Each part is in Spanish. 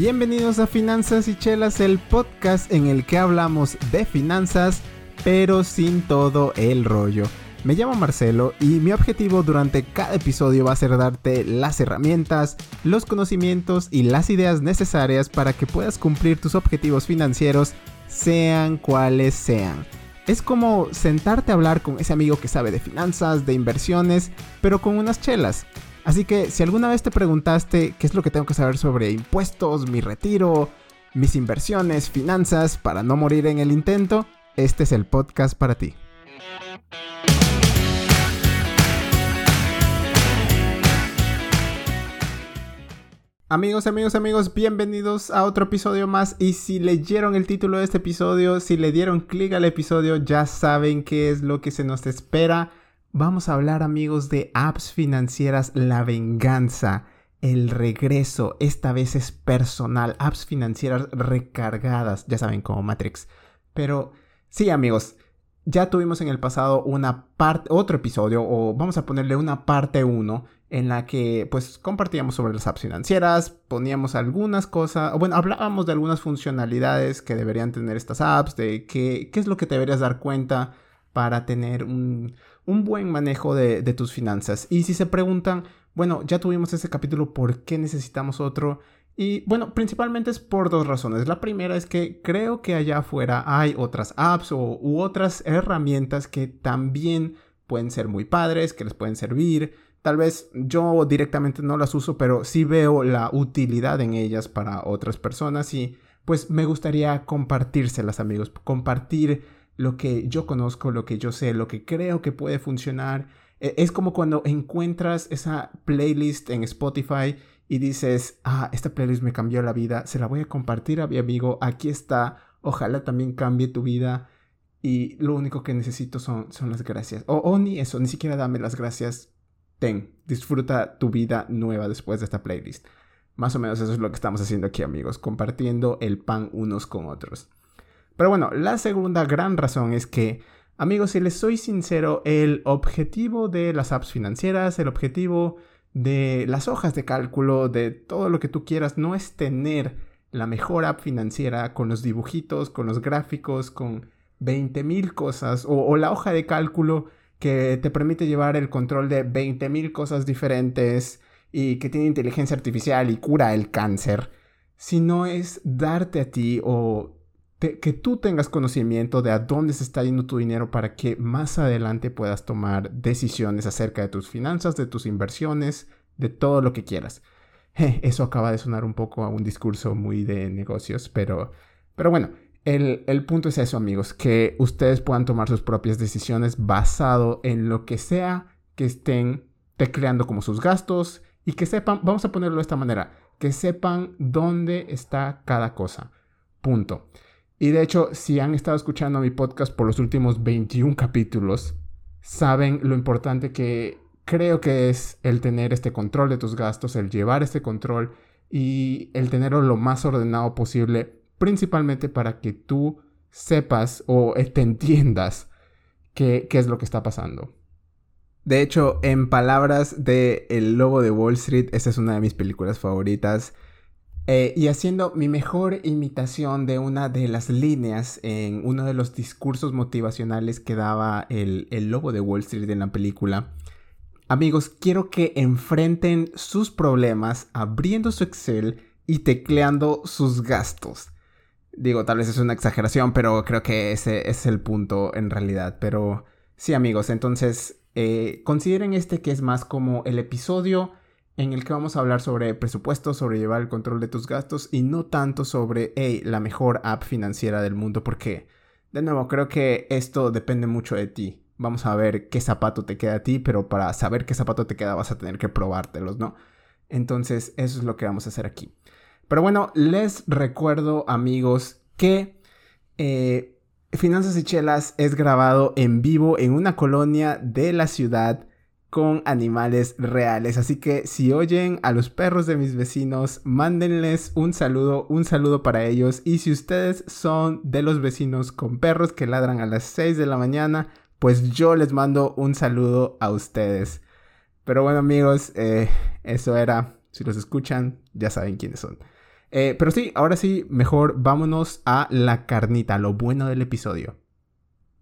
Bienvenidos a Finanzas y Chelas, el podcast en el que hablamos de finanzas, pero sin todo el rollo. Me llamo Marcelo y mi objetivo durante cada episodio va a ser darte las herramientas, los conocimientos y las ideas necesarias para que puedas cumplir tus objetivos financieros, sean cuales sean. Es como sentarte a hablar con ese amigo que sabe de finanzas, de inversiones, pero con unas chelas. Así que si alguna vez te preguntaste qué es lo que tengo que saber sobre impuestos, mi retiro, mis inversiones, finanzas, para no morir en el intento, este es el podcast para ti. Amigos, amigos, amigos, bienvenidos a otro episodio más. Y si leyeron el título de este episodio, si le dieron clic al episodio, ya saben qué es lo que se nos espera. Vamos a hablar amigos de apps financieras, la venganza, el regreso, esta vez es personal, apps financieras recargadas, ya saben como Matrix. Pero sí amigos, ya tuvimos en el pasado una parte, otro episodio, o vamos a ponerle una parte 1, en la que pues compartíamos sobre las apps financieras, poníamos algunas cosas, o bueno, hablábamos de algunas funcionalidades que deberían tener estas apps, de qué, qué es lo que deberías dar cuenta para tener un, un buen manejo de, tus finanzas. Y si se preguntan, bueno, ya tuvimos ese capítulo, ¿por qué necesitamos otro? Y bueno, principalmente es por dos razones. La primera es que creo que allá afuera hay otras apps o, u otras herramientas que también pueden ser muy padres, que les pueden servir. Tal vez yo directamente no las uso, pero sí veo la utilidad en ellas para otras personas y pues me gustaría compartírselas amigos, compartir lo que yo conozco, lo que yo sé, lo que creo que puede funcionar. E, es como cuando encuentras esa playlist en Spotify y dices, ah, esta playlist me cambió la vida, se la voy a compartir a mi amigo, aquí está, ojalá también cambie tu vida y lo único que necesito son, son las gracias. O, o ni eso, ni siquiera dame las gracias, ten, disfruta tu vida nueva después de esta playlist. Más o menos eso es lo que estamos haciendo aquí amigos, compartiendo el pan unos con otros. Pero bueno, la segunda gran razón es que, amigos, si les soy sincero, el objetivo de las apps financieras, el objetivo de las hojas de cálculo, de todo lo que tú quieras, no es tener la mejor app financiera con los dibujitos, con los gráficos, con 20.000 cosas, o, la hoja de cálculo que te permite llevar el control de 20.000 cosas diferentes y que tiene inteligencia artificial y cura el cáncer, sino es darte a ti o que tú tengas conocimiento de a dónde se está yendo tu dinero para que más adelante puedas tomar decisiones acerca de tus finanzas, de tus inversiones, de todo lo que quieras. eso acaba de sonar un poco a un discurso muy de negocios, pero, pero bueno, el, el punto es eso amigos, que ustedes puedan tomar sus propias decisiones basado en lo que sea que estén tecleando como sus gastos y que sepan, vamos a ponerlo de esta manera, que sepan dónde está cada cosa. Punto. Y de hecho, si han estado escuchando mi podcast por los últimos 21 capítulos, saben lo importante que creo que es el tener este control de tus gastos, el llevar este control y el tenerlo lo más ordenado posible, principalmente para que tú sepas o te entiendas qué, qué es lo que está pasando. De hecho, en palabras de El Lobo de Wall Street, esta es una de mis películas favoritas. Eh, y haciendo mi mejor imitación de una de las líneas en uno de los discursos motivacionales que daba el, el lobo de Wall Street en la película. Amigos, quiero que enfrenten sus problemas abriendo su Excel y tecleando sus gastos. Digo, tal vez es una exageración, pero creo que ese es el punto en realidad. Pero sí, amigos, entonces eh, consideren este que es más como el episodio en el que vamos a hablar sobre presupuesto, sobre llevar el control de tus gastos y no tanto sobre, hey, la mejor app financiera del mundo, porque, de nuevo, creo que esto depende mucho de ti. Vamos a ver qué zapato te queda a ti, pero para saber qué zapato te queda vas a tener que probártelos, ¿no? Entonces, eso es lo que vamos a hacer aquí. Pero bueno, les recuerdo, amigos, que eh, Finanzas y Chelas es grabado en vivo en una colonia de la ciudad con animales reales. Así que si oyen a los perros de mis vecinos, mándenles un saludo, un saludo para ellos. Y si ustedes son de los vecinos con perros que ladran a las 6 de la mañana, pues yo les mando un saludo a ustedes. Pero bueno amigos, eh, eso era. Si los escuchan, ya saben quiénes son. Eh, pero sí, ahora sí, mejor vámonos a la carnita, lo bueno del episodio.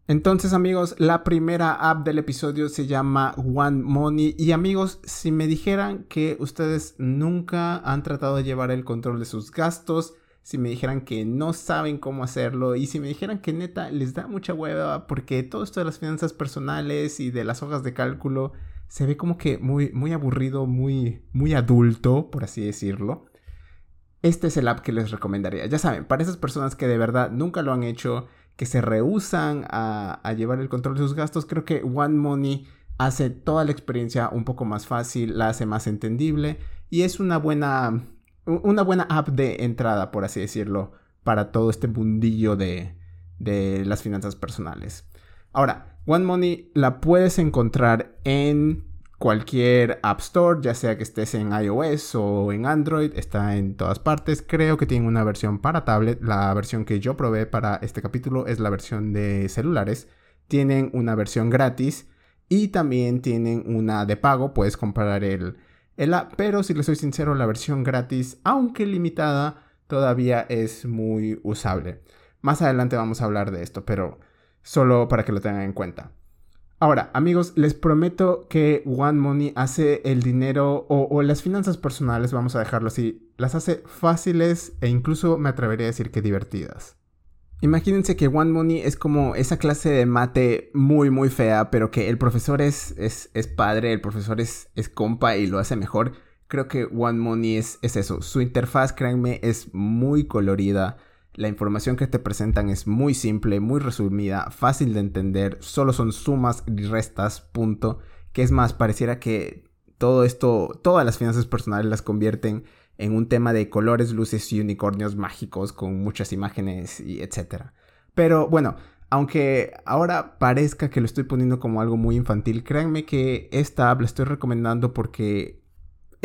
Entonces amigos, la primera app del episodio se llama One Money y amigos, si me dijeran que ustedes nunca han tratado de llevar el control de sus gastos, si me dijeran que no saben cómo hacerlo y si me dijeran que neta les da mucha hueva porque todo esto de las finanzas personales y de las hojas de cálculo se ve como que muy, muy aburrido, muy, muy adulto, por así decirlo. Este es el app que les recomendaría. Ya saben, para esas personas que de verdad nunca lo han hecho, que se rehusan a, a llevar el control de sus gastos, creo que One Money hace toda la experiencia un poco más fácil, la hace más entendible y es una buena una buena app de entrada, por así decirlo, para todo este mundillo de, de las finanzas personales. Ahora, One Money la puedes encontrar en cualquier App Store, ya sea que estés en iOS o en Android, está en todas partes. Creo que tiene una versión para tablet. La versión que yo probé para este capítulo es la versión de celulares. Tienen una versión gratis y también tienen una de pago. Puedes comprar el, pero si le soy sincero, la versión gratis, aunque limitada, todavía es muy usable. Más adelante vamos a hablar de esto, pero solo para que lo tengan en cuenta. Ahora, amigos, les prometo que One Money hace el dinero o, las finanzas personales, vamos a dejarlo así, las hace fáciles e incluso me atrevería a decir que divertidas. Imagínense que One Money es como esa clase de mate muy muy fea, pero que el profesor es, es, es padre, el profesor es, es compa y lo hace mejor. Creo que One Money es, es eso. Su interfaz, créanme, es muy colorida. La información que te presentan es muy simple, muy resumida, fácil de entender. Solo son sumas y restas, punto. Que es más, pareciera que todo esto, todas las finanzas personales las convierten en un tema de colores, luces y unicornios mágicos con muchas imágenes y etcétera. Pero bueno, aunque ahora parezca que lo estoy poniendo como algo muy infantil, créanme que esta app la estoy recomendando porque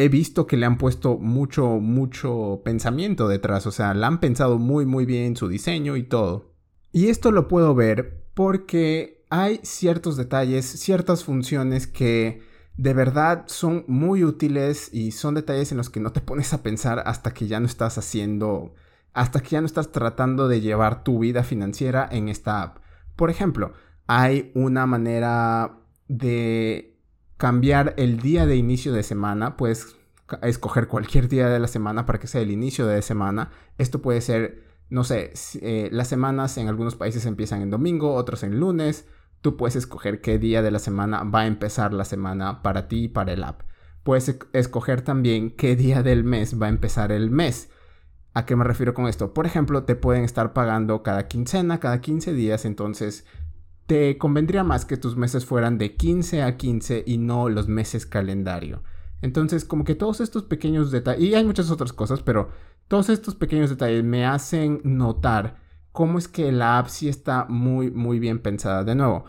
he visto que le han puesto mucho, mucho pensamiento detrás. O sea, la han pensado muy, muy bien su diseño y todo. Y esto lo puedo ver porque hay ciertos detalles, ciertas funciones que de verdad son muy útiles y son detalles en los que no te pones a pensar hasta que ya no estás haciendo, hasta que ya no estás tratando de llevar tu vida financiera en esta app. Por ejemplo, hay una manera de cambiar el día de inicio de semana, puedes escoger cualquier día de la semana para que sea el inicio de semana. Esto puede ser, no sé, eh, las semanas en algunos países empiezan en domingo, otros en lunes, Tú puedes escoger qué día de la semana va a empezar la semana para ti y para el app. Puedes escoger también qué día del mes va a empezar el mes. ¿A qué me refiero con esto? Por ejemplo, te pueden estar pagando cada quincena, cada 15 días, entonces te convendría más que tus meses fueran de 15 a 15 y no los meses calendario. Entonces, como que todos estos pequeños detalles, y hay muchas otras cosas, pero todos estos pequeños detalles me hacen notar cómo es que la app sí está muy, muy bien pensada. De nuevo,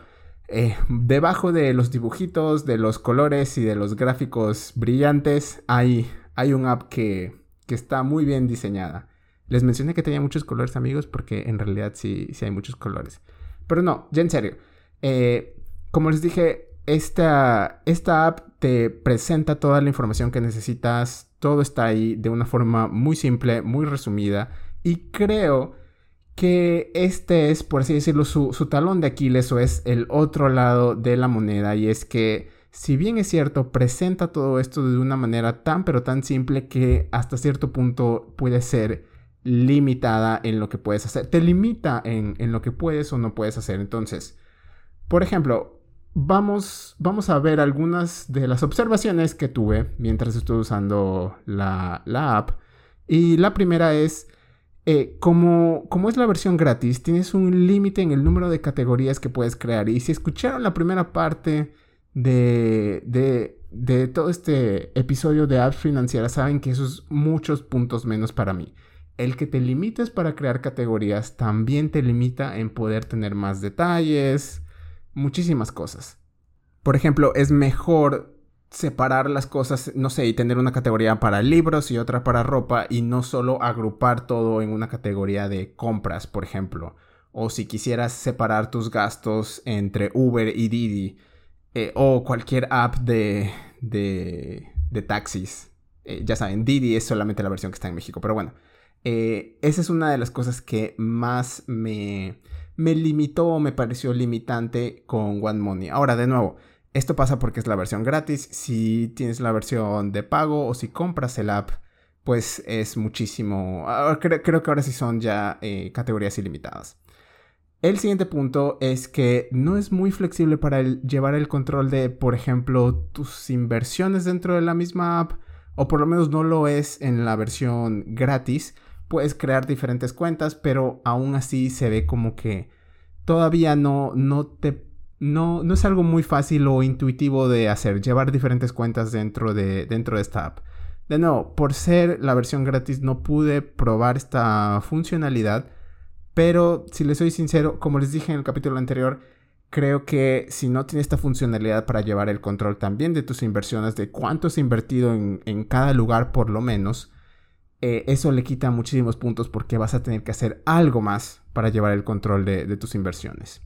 eh, debajo de los dibujitos, de los colores y de los gráficos brillantes, hay, hay un app que, que está muy bien diseñada. Les mencioné que tenía muchos colores, amigos, porque en realidad sí, sí hay muchos colores. Pero no, ya en serio. Eh, como les dije, esta, esta app te presenta toda la información que necesitas. Todo está ahí de una forma muy simple, muy resumida. Y creo que este es, por así decirlo, su, talón de Aquiles o es el otro lado de la moneda y es que si bien es cierto, presenta todo esto de una manera tan pero tan simple que hasta cierto punto puede ser limitada en lo que puedes hacer. Te limita en, en lo que puedes o no puedes hacer. Entonces, por ejemplo, vamos, vamos a ver algunas de las observaciones que tuve mientras estuve usando la, la app. Y la primera es eh, como, como es la versión gratis, tienes un límite en el número de categorías que puedes crear. Y si escucharon la primera parte de, de, todo este episodio de apps financieras, saben que esos muchos puntos menos para mí. El que te limites para crear categorías también te limita en poder tener más detalles, muchísimas cosas. Por ejemplo, es mejor separar las cosas, no sé, y tener una categoría para libros y otra para ropa y no solo agrupar todo en una categoría de compras, por ejemplo. O si quisieras separar tus gastos entre Uber y Didi eh, o cualquier app de, de, de taxis. Eh, ya saben, Didi es solamente la versión que está en México, pero bueno. Eh, esa es una de las cosas que más me, me limitó o me pareció limitante con One Money. Ahora, de nuevo, esto pasa porque es la versión gratis. Si tienes la versión de pago o si compras el app, pues es muchísimo. Ah, creo, que ahora sí son ya eh, categorías ilimitadas. El siguiente punto es que no es muy flexible para llevar el control de, por ejemplo, tus inversiones dentro de la misma app, o por lo menos no lo es en la versión gratis. Puedes crear diferentes cuentas, pero aún así se ve como que todavía no, no te no, no, es algo muy fácil o intuitivo de hacer, llevar diferentes cuentas dentro de, dentro de esta app. De nuevo, por ser la versión gratis no pude probar esta funcionalidad, pero si les soy sincero, como les dije en el capítulo anterior, creo que si no tienes esta funcionalidad para llevar el control también de tus inversiones, de cuánto has invertido en, cada lugar por lo menos, eh, eso le quita muchísimos puntos porque vas a tener que hacer algo más para llevar el control de, de tus inversiones.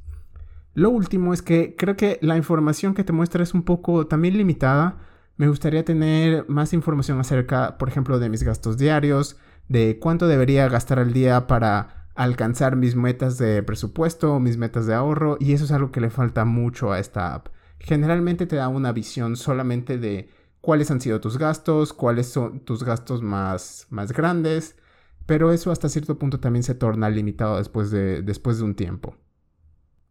Lo último es que creo que la información que te muestra es un poco también limitada. Me gustaría tener más información acerca, por ejemplo, de mis gastos diarios, de cuánto debería gastar al día para alcanzar mis metas de presupuesto, mis metas de ahorro, y eso es algo que le falta mucho a esta app. Generalmente te da una visión solamente de cuáles han sido tus gastos, cuáles son tus gastos más, más grandes, pero eso hasta cierto punto también se torna limitado después de, después de un tiempo.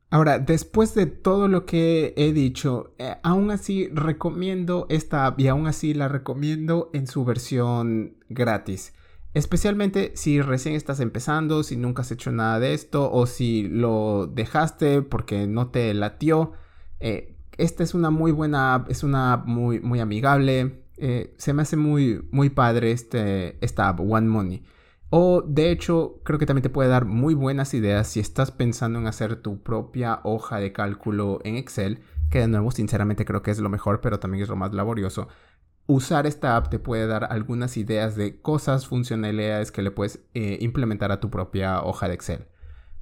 Ahora, después de todo lo que he dicho, eh, aún así recomiendo esta app y aún así la recomiendo en su versión gratis. Especialmente si recién estás empezando, si nunca has hecho nada de esto o si lo dejaste porque no te latió. Eh, esta es una muy buena app, es una app muy, muy amigable. Eh, se me hace muy, muy padre este, esta app, One Money. O de hecho, creo que también te puede dar muy buenas ideas si estás pensando en hacer tu propia hoja de cálculo en Excel, que de nuevo sinceramente creo que es lo mejor, pero también es lo más laborioso usar esta app te puede dar algunas ideas de cosas, funcionalidades que le puedes eh, implementar a tu propia hoja de Excel.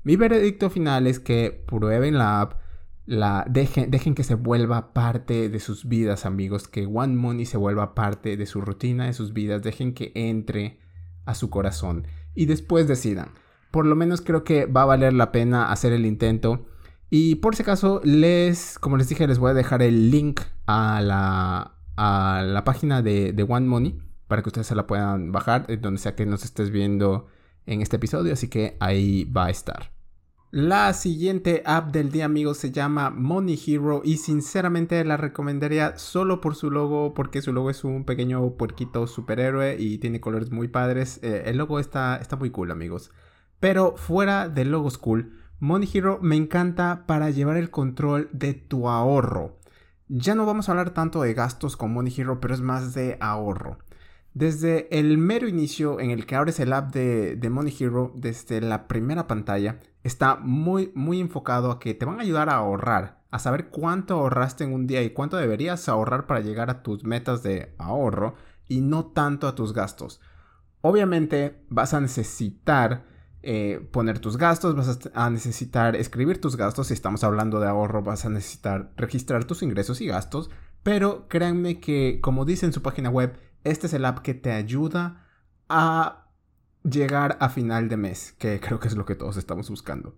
Mi veredicto final es que prueben la app, la dejen, que se vuelva parte de sus vidas, amigos, que One Money se vuelva parte de su rutina, de sus vidas, dejen que entre a su corazón y después decidan. Por lo menos creo que va a valer la pena hacer el intento. Y por si acaso, les, como les dije, les voy a dejar el link a la, a la página de, One Money para que ustedes se la puedan bajar, donde sea que nos estés viendo en este episodio, así que ahí va a estar. La siguiente app del día, amigos, se llama Money Hero y sinceramente la recomendaría solo por su logo, porque su logo es un pequeño puerquito superhéroe y tiene colores muy padres. Eh, el logo está, está muy cool, amigos. Pero fuera del logo cool, Money Hero me encanta para llevar el control de tu ahorro. Ya no vamos a hablar tanto de gastos con Money Hero, pero es más de ahorro. Desde el mero inicio en el que abres el app de, Money Hero, desde la primera pantalla, está muy, muy enfocado a que te van a ayudar a ahorrar, a saber cuánto ahorraste en un día y cuánto deberías ahorrar para llegar a tus metas de ahorro y no tanto a tus gastos. Obviamente vas a necesitar eh, poner tus gastos, vas a necesitar escribir tus gastos, si estamos hablando de ahorro vas a necesitar registrar tus ingresos y gastos, pero créanme que como dice en su página web, este es el app que te ayuda a llegar a final de mes, que creo que es lo que todos estamos buscando.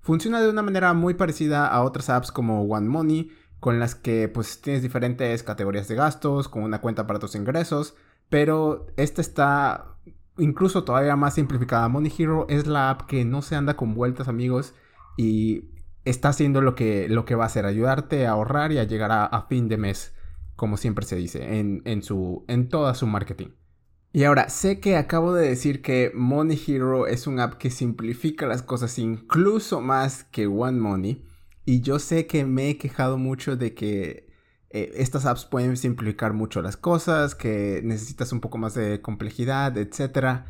Funciona de una manera muy parecida a otras apps como One Money, con las que pues tienes diferentes categorías de gastos, con una cuenta para tus ingresos, pero esta está incluso todavía más simplificada. Money Hero es la app que no se anda con vueltas, amigos, y está haciendo lo que, lo que va a hacer, ayudarte a ahorrar y a llegar a, fin de mes, como siempre se dice, en, en, su, en toda su marketing. Y ahora, sé que acabo de decir que Money Hero es una app que simplifica las cosas incluso más que One Money. Y yo sé que me he quejado mucho de que eh, estas apps pueden simplificar mucho las cosas, que necesitas un poco más de complejidad, etc.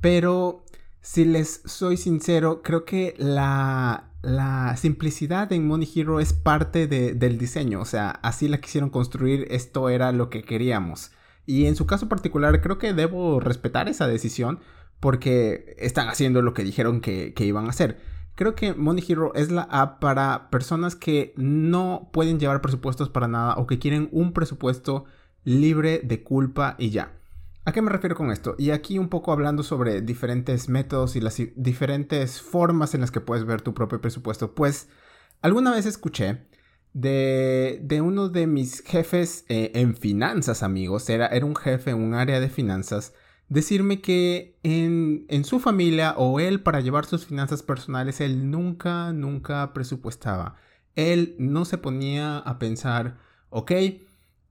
Pero si les soy sincero, creo que la, la simplicidad en Money Hero es parte del diseño. O sea, así la quisieron construir, esto era lo que queríamos. Y en su caso particular, creo que debo respetar esa decisión porque están haciendo lo que dijeron que, iban a hacer. Creo que Money Hero es la app para personas que no pueden llevar presupuestos para nada o que quieren un presupuesto libre de culpa y ya. ¿A qué me refiero con esto? Y aquí un poco hablando sobre diferentes métodos y las diferentes formas en las que puedes ver tu propio presupuesto. Pues alguna vez escuché de, de uno de mis jefes eh, en finanzas, amigos. Era, era un jefe en un área de finanzas. Decirme que en, en su familia o él para llevar sus finanzas personales, él nunca, nunca presupuestaba. Él no se ponía a pensar, ok,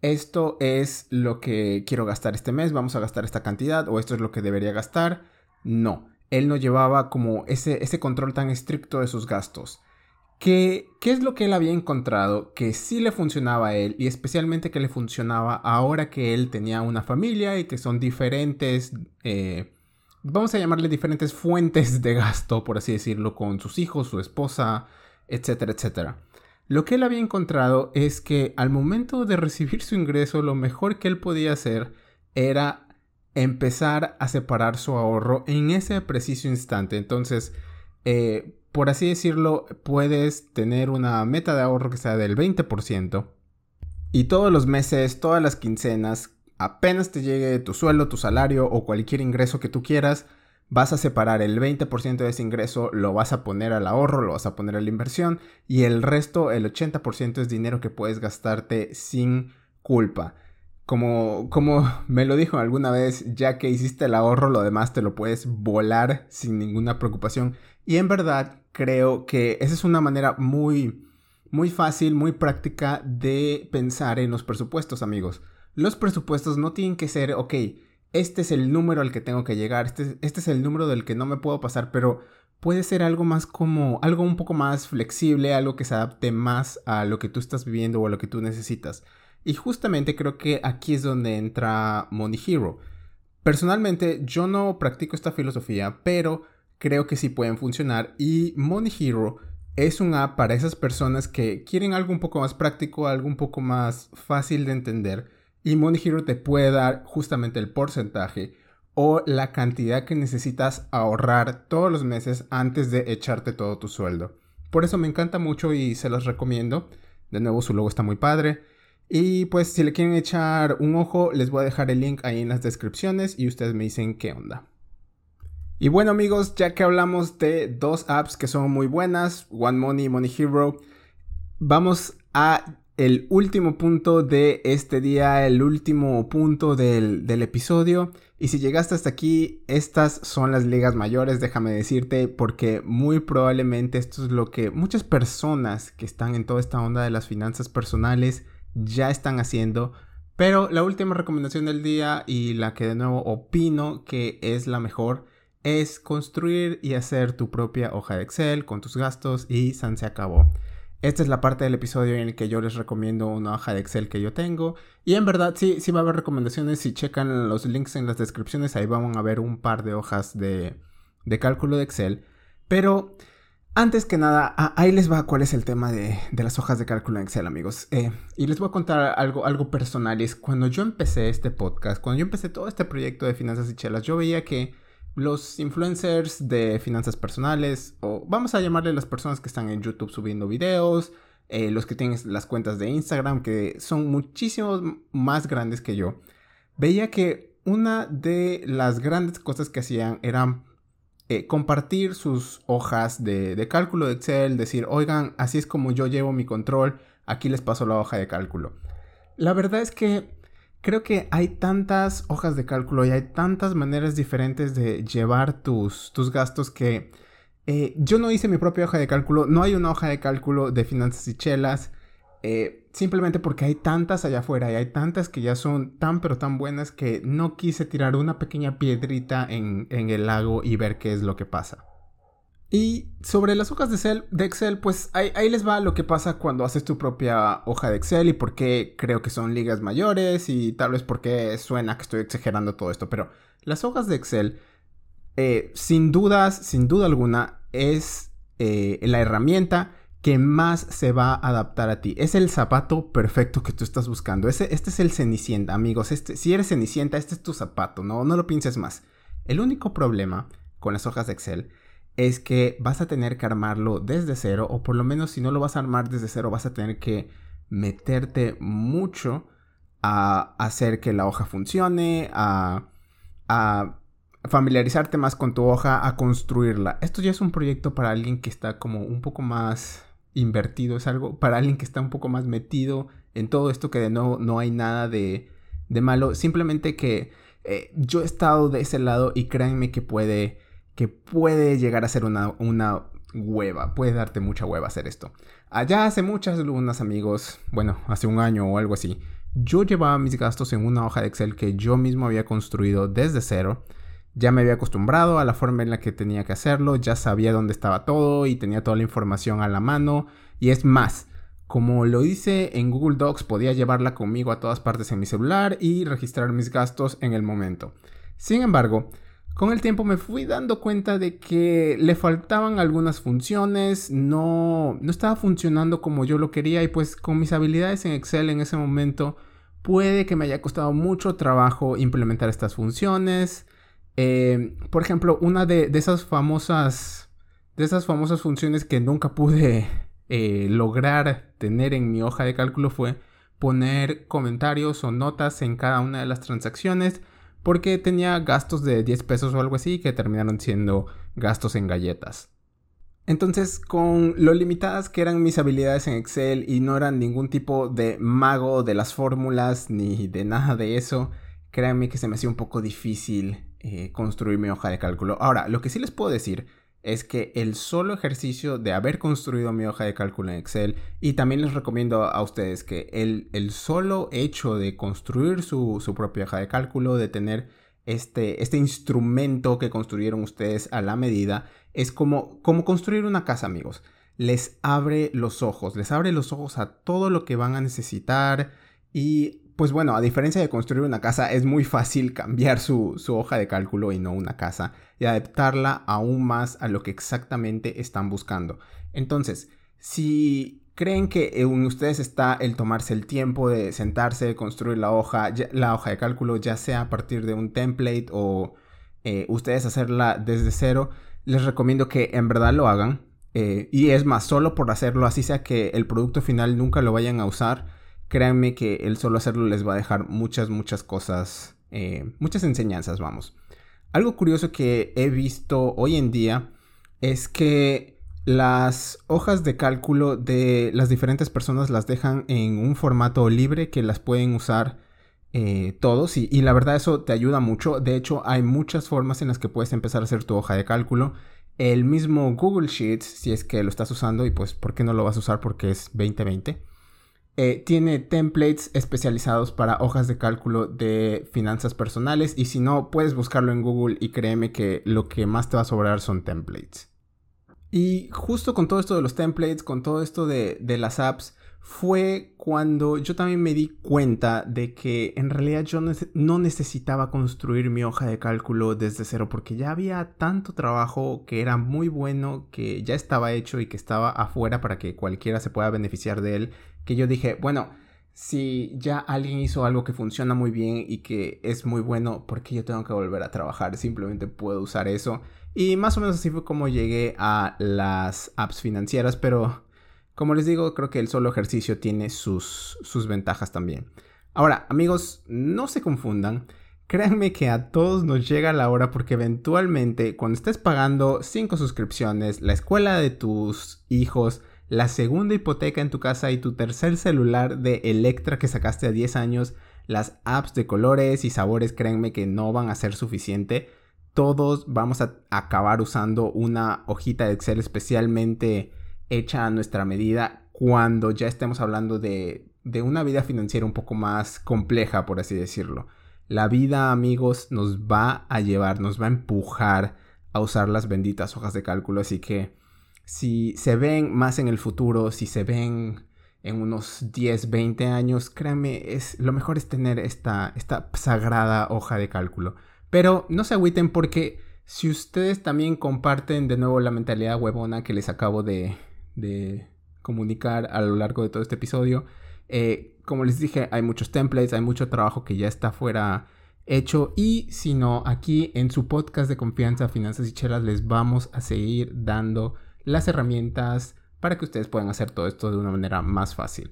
esto es lo que quiero gastar este mes, vamos a gastar esta cantidad o esto es lo que debería gastar. No, él no llevaba como ese, ese control tan estricto de sus gastos. ¿Qué, ¿Qué es lo que él había encontrado que sí le funcionaba a él y especialmente que le funcionaba ahora que él tenía una familia y que son diferentes, eh, vamos a llamarle diferentes fuentes de gasto, por así decirlo, con sus hijos, su esposa, etcétera, etcétera? Lo que él había encontrado es que al momento de recibir su ingreso, lo mejor que él podía hacer era empezar a separar su ahorro en ese preciso instante. Entonces, eh, por así decirlo, puedes tener una meta de ahorro que sea del 20%. Y todos los meses, todas las quincenas, apenas te llegue tu sueldo, tu salario o cualquier ingreso que tú quieras, vas a separar el 20% de ese ingreso, lo vas a poner al ahorro, lo vas a poner a la inversión y el resto, el 80% es dinero que puedes gastarte sin culpa. Como, como me lo dijo alguna vez, ya que hiciste el ahorro, lo demás te lo puedes volar sin ninguna preocupación. Y en verdad creo que esa es una manera muy, muy fácil, muy práctica de pensar en los presupuestos, amigos. Los presupuestos no tienen que ser, ok, este es el número al que tengo que llegar, este, este, es el número del que no me puedo pasar, pero puede ser algo más como, algo un poco más flexible, algo que se adapte más a lo que tú estás viviendo o a lo que tú necesitas. Y justamente creo que aquí es donde entra Money Hero. Personalmente yo no practico esta filosofía, pero creo que sí pueden funcionar y Money Hero es un app para esas personas que quieren algo un poco más práctico, algo un poco más fácil de entender y Money Hero te puede dar justamente el porcentaje o la cantidad que necesitas ahorrar todos los meses antes de echarte todo tu sueldo. Por eso me encanta mucho y se los recomiendo. De nuevo, su logo está muy padre. Y pues si le quieren echar un ojo, les voy a dejar el link ahí en las descripciones y ustedes me dicen qué onda. Y bueno amigos, ya que hablamos de dos apps que son muy buenas, One Money y Money Hero, vamos a el último punto de este día, el último punto del, episodio. Y si llegaste hasta aquí, estas son las ligas mayores, déjame decirte, porque muy probablemente esto es lo que muchas personas que están en toda esta onda de las finanzas personales ya están haciendo. Pero la última recomendación del día y la que de nuevo opino que es la mejor es construir y hacer tu propia hoja de Excel con tus gastos y San se acabó. Esta es la parte del episodio en el que yo les recomiendo una hoja de Excel que yo tengo. Y en verdad sí, sí va a haber recomendaciones. Si checan los links en las descripciones, ahí van a ver un par de hojas de, cálculo de Excel. Pero antes que nada, ahí les va cuál es el tema de, las hojas de cálculo en Excel, amigos. Eh, y les voy a contar algo, algo personal. Y es cuando yo empecé este podcast, cuando yo empecé todo este proyecto de finanzas y chelas, yo veía que los influencers de finanzas personales, o vamos a llamarle las personas que están en YouTube subiendo videos, eh, los que tienen las cuentas de Instagram, que son muchísimos más grandes que yo, veía que una de las grandes cosas que hacían era eh, compartir sus hojas de, de cálculo de Excel, decir, oigan, así es como yo llevo mi control, aquí les paso la hoja de cálculo. La verdad es que creo que hay tantas hojas de cálculo y hay tantas maneras diferentes de llevar tus, tus gastos que eh, yo no hice mi propia hoja de cálculo, no hay una hoja de cálculo de finanzas y chelas, eh, simplemente porque hay tantas allá afuera y hay tantas que ya son tan pero tan buenas que no quise tirar una pequeña piedrita en, en el lago y ver qué es lo que pasa. Y sobre las hojas de Excel, pues ahí, les va lo que pasa cuando haces tu propia hoja de Excel y por qué creo que son ligas mayores y tal vez por qué suena que estoy exagerando todo esto. Pero las hojas de Excel, eh, sin dudas, sin duda alguna, es eh, la herramienta que más se va a adaptar a ti. Es el zapato perfecto que tú estás buscando. este es el Cenicienta, amigos. Este, si eres Cenicienta, este es tu zapato. No, no lo pienses más. El único problema con las hojas de Excel es que vas a tener que armarlo desde cero, o por lo menos si no lo vas a armar desde cero, vas a tener que meterte mucho a hacer que la hoja funcione, a a familiarizarte más con tu hoja, a construirla. Esto ya es un proyecto para alguien que está como un poco más invertido, es algo para alguien que está un poco más metido en todo esto que de no, no hay nada de, de malo, simplemente que eh, yo he estado de ese lado y créanme que puede, que puede llegar a ser una, una hueva, puede darte mucha hueva hacer esto. Allá hace muchas lunas amigos, bueno, hace un año o algo así, yo llevaba mis gastos en una hoja de Excel que yo mismo había construido desde cero ya me había acostumbrado a la forma en la que tenía que hacerlo, ya sabía dónde estaba todo y tenía toda la información a la mano. Y es más, como lo hice en Google Docs, podía llevarla conmigo a todas partes en mi celular y registrar mis gastos en el momento. Sin embargo, con el tiempo me fui dando cuenta de que le faltaban algunas funciones, no, no estaba funcionando como yo lo quería y pues con mis habilidades en Excel en ese momento puede que me haya costado mucho trabajo implementar estas funciones. Eh, por ejemplo, una de, esas famosas. De esas famosas funciones que nunca pude eh, lograr tener en mi hoja de cálculo fue poner comentarios o notas en cada una de las transacciones. Porque tenía gastos de 10 pesos o algo así que terminaron siendo gastos en galletas. Entonces, con lo limitadas que eran mis habilidades en Excel y no eran ningún tipo de mago de las fórmulas ni de nada de eso, créanme que se me hacía un poco difícil eh, construir mi hoja de cálculo. Ahora, lo que sí les puedo decir es que el solo ejercicio de haber construido mi hoja de cálculo en Excel y también les recomiendo a ustedes que el, el solo hecho de construir su, su, propia hoja de cálculo, de tener este, este instrumento que construyeron ustedes a la medida, es como, como construir una casa, amigos. Les abre los ojos, les abre los ojos a todo lo que van a necesitar y pues bueno, a diferencia de construir una casa, es muy fácil cambiar su, hoja de cálculo y no una casa y adaptarla aún más a lo que exactamente están buscando. Entonces, si creen que en ustedes está el tomarse el tiempo de sentarse, construir la hoja, la hoja de cálculo, ya sea a partir de un template o eh, ustedes hacerla desde cero, les recomiendo que en verdad lo hagan. Eh, y es más, solo por hacerlo, así sea que el producto final nunca lo vayan a usar créanme que el solo hacerlo les va a dejar muchas, muchas cosas, eh, muchas enseñanzas, vamos. Algo curioso que he visto hoy en día es que las hojas de cálculo de las diferentes personas las dejan en un formato libre que las pueden usar eh, todos y, y, la verdad eso te ayuda mucho. De hecho hay muchas formas en las que puedes empezar a hacer tu hoja de cálculo. El mismo Google Sheets, si es que lo estás usando y pues ¿por qué no lo vas a usar? Porque es 2020. Eh, tiene templates especializados para hojas de cálculo de finanzas personales y si no, puedes buscarlo en Google y créeme que lo que más te va a sobrar son templates. Y justo con todo esto de los templates, con todo esto de, de las apps, fue cuando yo también me di cuenta de que en realidad yo no necesitaba construir mi hoja de cálculo desde cero porque ya había tanto trabajo que era muy bueno, que ya estaba hecho y que estaba afuera para que cualquiera se pueda beneficiar de él, que yo dije, bueno, si ya alguien hizo algo que funciona muy bien y que es muy bueno, ¿por qué yo tengo que volver a trabajar? Simplemente puedo usar eso. Y más o menos así fue como llegué a las apps financieras, pero como les digo, creo que el solo ejercicio tiene sus, sus ventajas también. Ahora, amigos, no se confundan. Créanme que a todos nos llega la hora porque eventualmente cuando estés pagando 5 suscripciones, la escuela de tus hijos, la segunda hipoteca en tu casa y tu tercer celular de Electra que sacaste a 10 años, las apps de colores y sabores, créanme que no van a ser suficiente. Todos vamos a acabar usando una hojita de Excel especialmente hecha a nuestra medida cuando ya estemos hablando de, de una vida financiera un poco más compleja, por así decirlo. La vida, amigos, nos va a llevar, nos va a empujar a usar las benditas hojas de cálculo. Así que si se ven más en el futuro, si se ven en unos 10, 20 años, créanme, es, lo mejor es tener esta, esta sagrada hoja de cálculo. Pero no se agüiten porque si ustedes también comparten de nuevo la mentalidad huevona que les acabo de, de comunicar a lo largo de todo este episodio. Eh, como les dije, hay muchos templates, hay mucho trabajo que ya está fuera hecho y si no, aquí en su podcast de confianza, finanzas y chelas, les vamos a seguir dando las herramientas para que ustedes puedan hacer todo esto de una manera más fácil.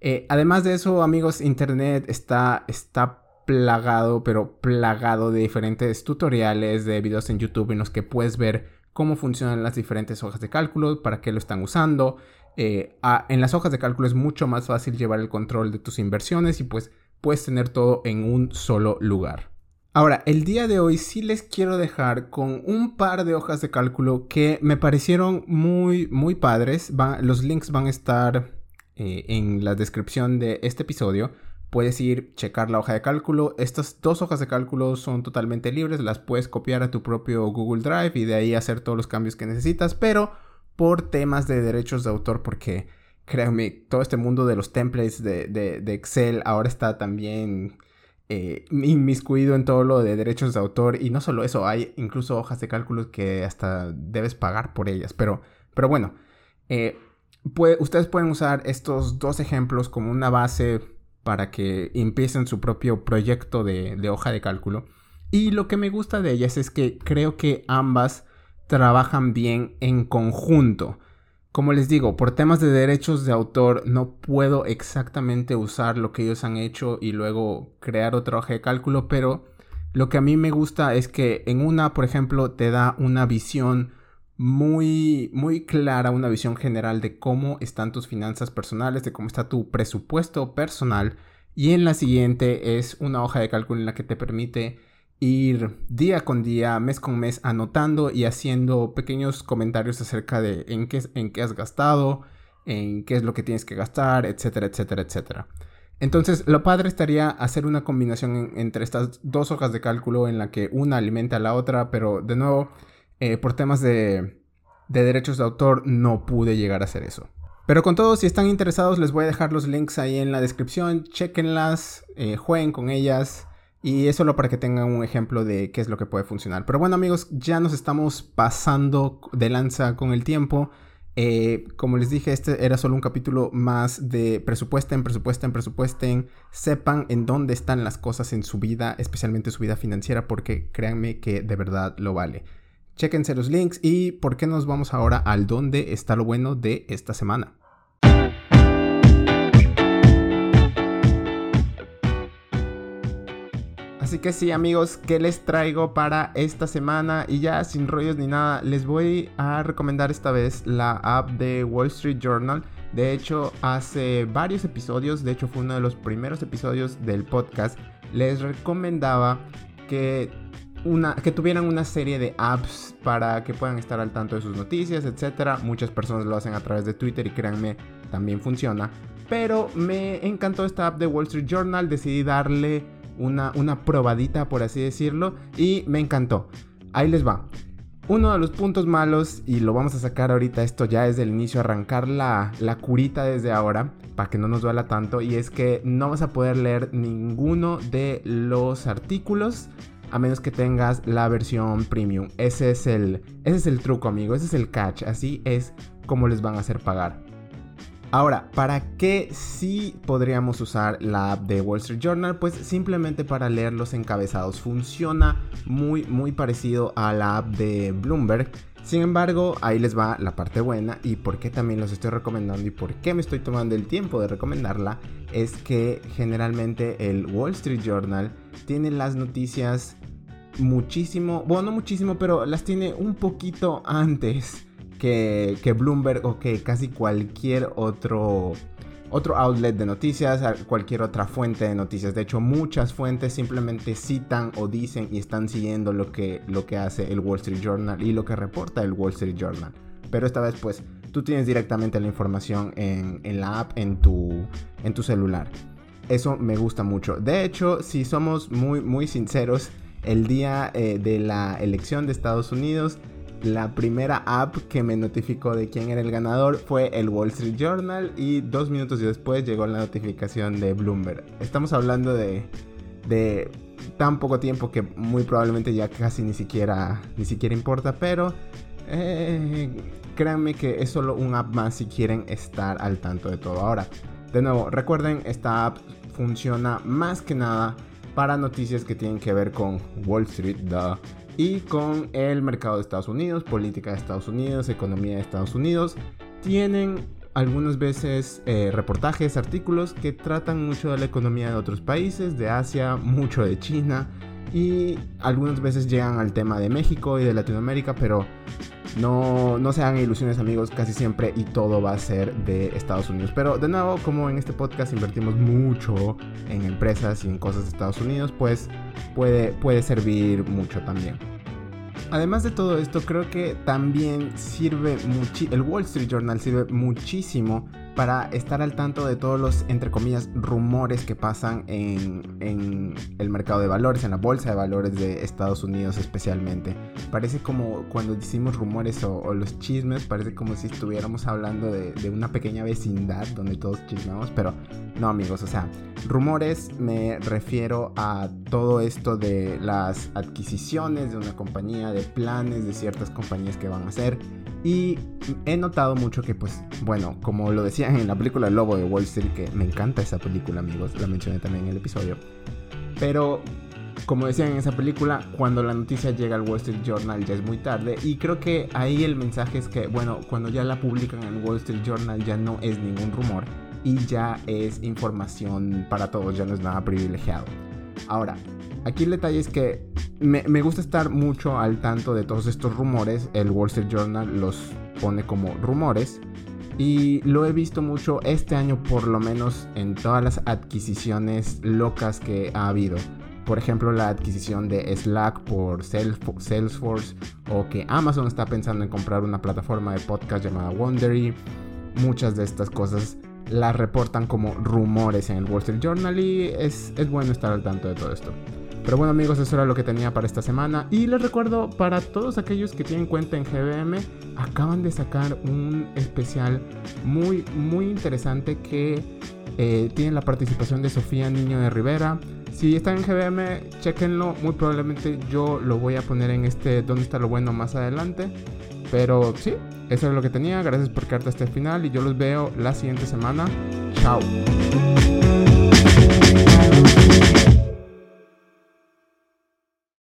Eh, además de eso, amigos, Internet está, está plagado, pero plagado de diferentes tutoriales de videos en YouTube en los que puedes ver cómo funcionan las diferentes hojas de cálculo, para qué lo están usando. Eh, en las hojas de cálculo es mucho más fácil llevar el control de tus inversiones y pues puedes tener todo en un solo lugar. Ahora, el día de hoy sí les quiero dejar con un par de hojas de cálculo que me parecieron muy, muy padres. los links van a estar eh, en la descripción de este episodio. Puedes ir, checar la hoja de cálculo. Estas dos hojas de cálculo son totalmente libres. Las puedes copiar a tu propio Google Drive y de ahí hacer todos los cambios que necesitas. Pero por temas de derechos de autor, porque créanme, todo este mundo de los templates de, de Excel ahora está también eh, inmiscuido en todo lo de derechos de autor. Y no solo eso, hay incluso hojas de cálculo que hasta debes pagar por ellas. Pero, pero bueno, eh, ustedes pueden usar estos dos ejemplos como una base para que empiecen su propio proyecto de hoja de cálculo. Y lo que me gusta de ellas es que creo que ambas trabajan bien en conjunto. Como les digo, por temas de derechos de autor no puedo exactamente usar lo que ellos han hecho y luego crear otra hoja de cálculo, pero lo que a mí me gusta es que en una, por ejemplo, te da una visión muy, muy clara, una visión general de cómo están tus finanzas personales, de cómo está tu presupuesto personal. Y en la siguiente es una hoja de cálculo en la que te permite ir día con día, mes con mes, anotando y haciendo pequeños comentarios acerca de en qué, en qué has gastado, en qué es lo que tienes que gastar, etcétera, etcétera, etcétera. Entonces, lo padre estaría hacer una combinación entre estas dos hojas de cálculo en la que una alimenta a la otra, pero de nuevo, eh, por temas de, de derechos de autor no pude llegar a hacer eso. Pero con todo, si están interesados, les voy a dejar los links ahí en la descripción. Chequenlas, eh, jueguen con ellas. Y es solo para que tengan un ejemplo de qué es lo que puede funcionar. Pero bueno amigos, ya nos estamos pasando de lanza con el tiempo. Eh, como les dije, este era solo un capítulo más de presupuesten, presupuesten, presupuesten. Sepan en dónde están las cosas en su vida, especialmente su vida financiera, porque créanme que de verdad lo vale. Chequense los links y por qué nos vamos ahora al dónde está lo bueno de esta semana. Así que sí amigos, ¿qué les traigo para esta semana? Y ya sin rollos ni nada, les voy a recomendar esta vez la app de Wall Street Journal. De hecho, hace varios episodios, de hecho fue uno de los primeros episodios del podcast, les recomendaba que, una, que tuvieran una serie de apps para que puedan estar al tanto de sus noticias, etc. Muchas personas lo hacen a través de Twitter y créanme, también funciona. Pero me encantó esta app de Wall Street Journal, decidí darle una, probadita, por así decirlo, y me encantó. Ahí les va. Uno de los puntos malos, y lo vamos a sacar ahorita, esto ya es del inicio, arrancar la, la curita desde ahora, para que no nos duela tanto, y es que no vas a poder leer ninguno de los artículos a menos que tengas la versión premium. Ese es el, ese es el truco, amigo, ese es el catch, así es como les van a hacer pagar. Ahora, ¿para qué sí podríamos usar la app de Wall Street Journal? Pues simplemente para leer los encabezados. Funciona muy, muy parecido a la app de Bloomberg. Sin embargo, ahí les va la parte buena y por qué también los estoy recomendando y por qué me estoy tomando el tiempo de recomendarla es que generalmente el Wall Street Journal tiene las noticias muchísimo, bueno, no muchísimo, pero las tiene un poquito antes que, Bloomberg o que casi cualquier otro, otro outlet de noticias, cualquier otra fuente de noticias. De hecho, muchas fuentes simplemente citan o dicen y están siguiendo lo que, lo que hace el Wall Street Journal y lo que reporta el Wall Street Journal. Pero esta vez, pues, tú tienes directamente la información en, la app, en tu, en tu celular. Eso me gusta mucho. De hecho, si somos muy, muy sinceros, el día eh, de la elección de Estados Unidos, la primera app que me notificó de quién era el ganador fue el Wall Street Journal y dos minutos después llegó la notificación de Bloomberg. Estamos hablando de, tan poco tiempo que muy probablemente ya casi ni siquiera, ni siquiera importa, pero eh, créanme que es solo un app más si quieren estar al tanto de todo. Ahora, de nuevo, recuerden, esta app funciona más que nada para noticias que tienen que ver con Wall Street, y con el mercado de Estados Unidos, política de Estados Unidos, economía de Estados Unidos. Tienen algunas veces eh, reportajes, artículos que tratan mucho de la economía de otros países, de Asia, mucho de China y algunas veces llegan al tema de México y de Latinoamérica, pero no, no se hagan ilusiones amigos, casi siempre y todo va a ser de Estados Unidos. Pero de nuevo, como en este podcast invertimos mucho en empresas y en cosas de Estados Unidos, pues puede, puede servir mucho también. Además de todo esto, creo que también sirve mucho, el Wall Street Journal sirve muchísimo para estar al tanto de todos los, entre comillas, rumores que pasan en, el mercado de valores, en la bolsa de valores de Estados Unidos especialmente. Parece como cuando decimos rumores o, los chismes, parece como si estuviéramos hablando de, de, una pequeña vecindad donde todos chismeamos, pero no amigos, o sea, rumores me refiero a todo esto de las adquisiciones de una compañía, de planes de ciertas compañías que van a hacer y he notado mucho que, pues, bueno, como lo decían en la película El Lobo de Wall Street, que me encanta esa película, amigos, la mencioné también en el episodio. Pero, como decían en esa película, cuando la noticia llega al Wall Street Journal ya es muy tarde. Y creo que ahí el mensaje es que, bueno, cuando ya la publican en Wall Street Journal ya no es ningún rumor y ya es información para todos, ya no es nada privilegiado. Ahora, aquí el detalle es que me, gusta estar mucho al tanto de todos estos rumores. El Wall Street Journal los pone como rumores. Y lo he visto mucho este año por lo menos en todas las adquisiciones locas que ha habido. Por ejemplo, la adquisición de Slack por Salesforce o que Amazon está pensando en comprar una plataforma de podcast llamada Wondery. Muchas de estas cosas las reportan como rumores en el Wall Street Journal y es, es bueno estar al tanto de todo esto. Pero bueno amigos, eso era lo que tenía para esta semana. Y les recuerdo, para todos aquellos que tienen cuenta en GBM, acaban de sacar un especial muy, muy interesante que eh, tiene la participación de Sofía Niño de Rivera. Si están en GBM, chequenlo. Muy probablemente yo lo voy a poner en este ¿Dónde está lo bueno? más adelante. Pero sí, eso es lo que tenía. Gracias por quedarte hasta el final y yo los veo la siguiente semana. Chao.